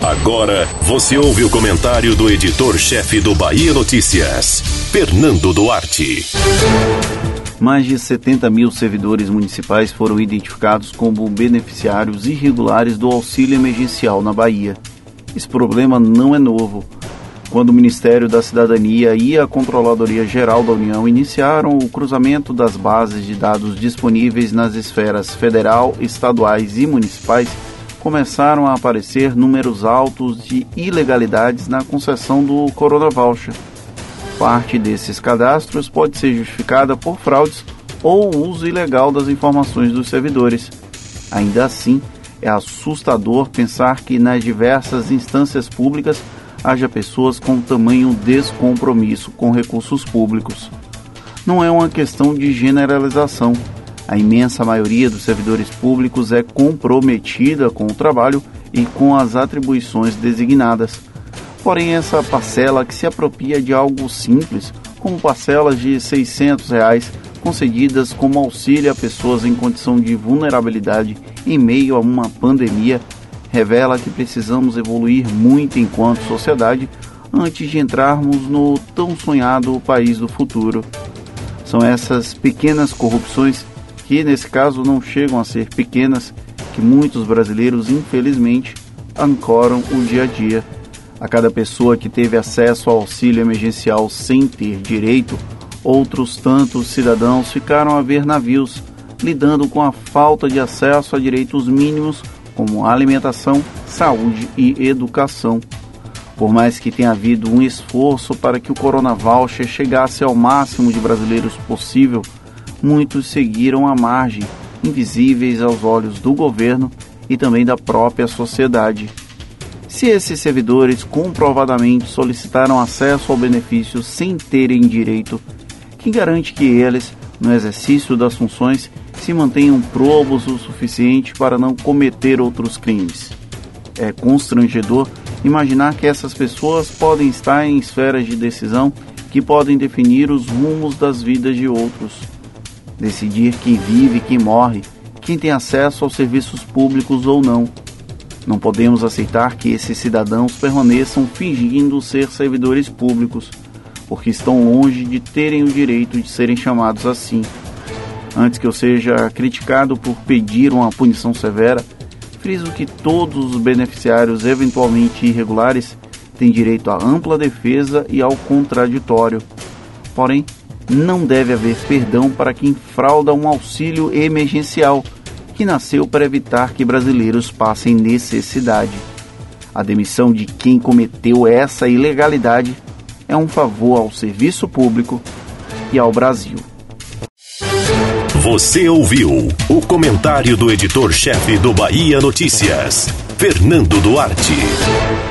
Agora você ouve o comentário do editor-chefe do Bahia Notícias, Fernando Duarte. Mais de 70 mil servidores municipais foram identificados como beneficiários irregulares do auxílio emergencial na Bahia. Esse problema não é novo. Quando o Ministério da Cidadania e a Controladoria Geral da União iniciaram o cruzamento das bases de dados disponíveis nas esferas federal, estaduais e municipais, começaram a aparecer números altos de ilegalidades na concessão do Corona Voucher. Parte desses cadastros pode ser justificada por fraudes ou uso ilegal das informações dos servidores. Ainda assim, é assustador pensar que nas diversas instâncias públicas haja pessoas com tamanho descompromisso com recursos públicos. Não é uma questão de generalização. A imensa maioria dos servidores públicos é comprometida com o trabalho e com as atribuições designadas Porém, essa parcela que se apropria de algo simples, como parcelas de 600 reais concedidas como auxílio a pessoas em condição de vulnerabilidade em meio a uma pandemia, revela que precisamos evoluir muito enquanto sociedade antes de entrarmos no tão sonhado país do futuro. São essas pequenas corrupções, que nesse caso não chegam a ser pequenas, que muitos brasileiros, infelizmente, ancoram o dia a dia a cada pessoa que teve acesso ao auxílio emergencial sem ter direito, outros tantos cidadãos ficaram a ver navios, lidando com a falta de acesso a direitos mínimos como alimentação, saúde e educação. Por mais que tenha havido um esforço para que o Corona Voucher chegasse ao máximo de brasileiros possível, muitos seguiram à margem, invisíveis aos olhos do governo e também da própria sociedade. Se esses servidores comprovadamente solicitaram acesso ao benefício sem terem direito, quem garante que eles, no exercício das funções, se mantenham probos o suficiente para não cometer outros crimes? É constrangedor imaginar que essas pessoas podem estar em esferas de decisão que podem definir os rumos das vidas de outros. Decidir quem vive e quem morre, quem tem acesso aos serviços públicos ou não não podemos aceitar que esses cidadãos permaneçam fingindo ser servidores públicos, porque estão longe de terem o direito de serem chamados assim. Antes que eu seja criticado por pedir uma punição severa, friso que todos os beneficiários eventualmente irregulares têm direito à ampla defesa e ao contraditório. Porém, não deve haver perdão para quem frauda um auxílio emergencial que nasceu para evitar que brasileiros passem necessidade. A demissão de quem cometeu essa ilegalidade é um favor ao serviço público e ao Brasil. Você ouviu o comentário do editor-chefe do Bahia Notícias, Fernando Duarte.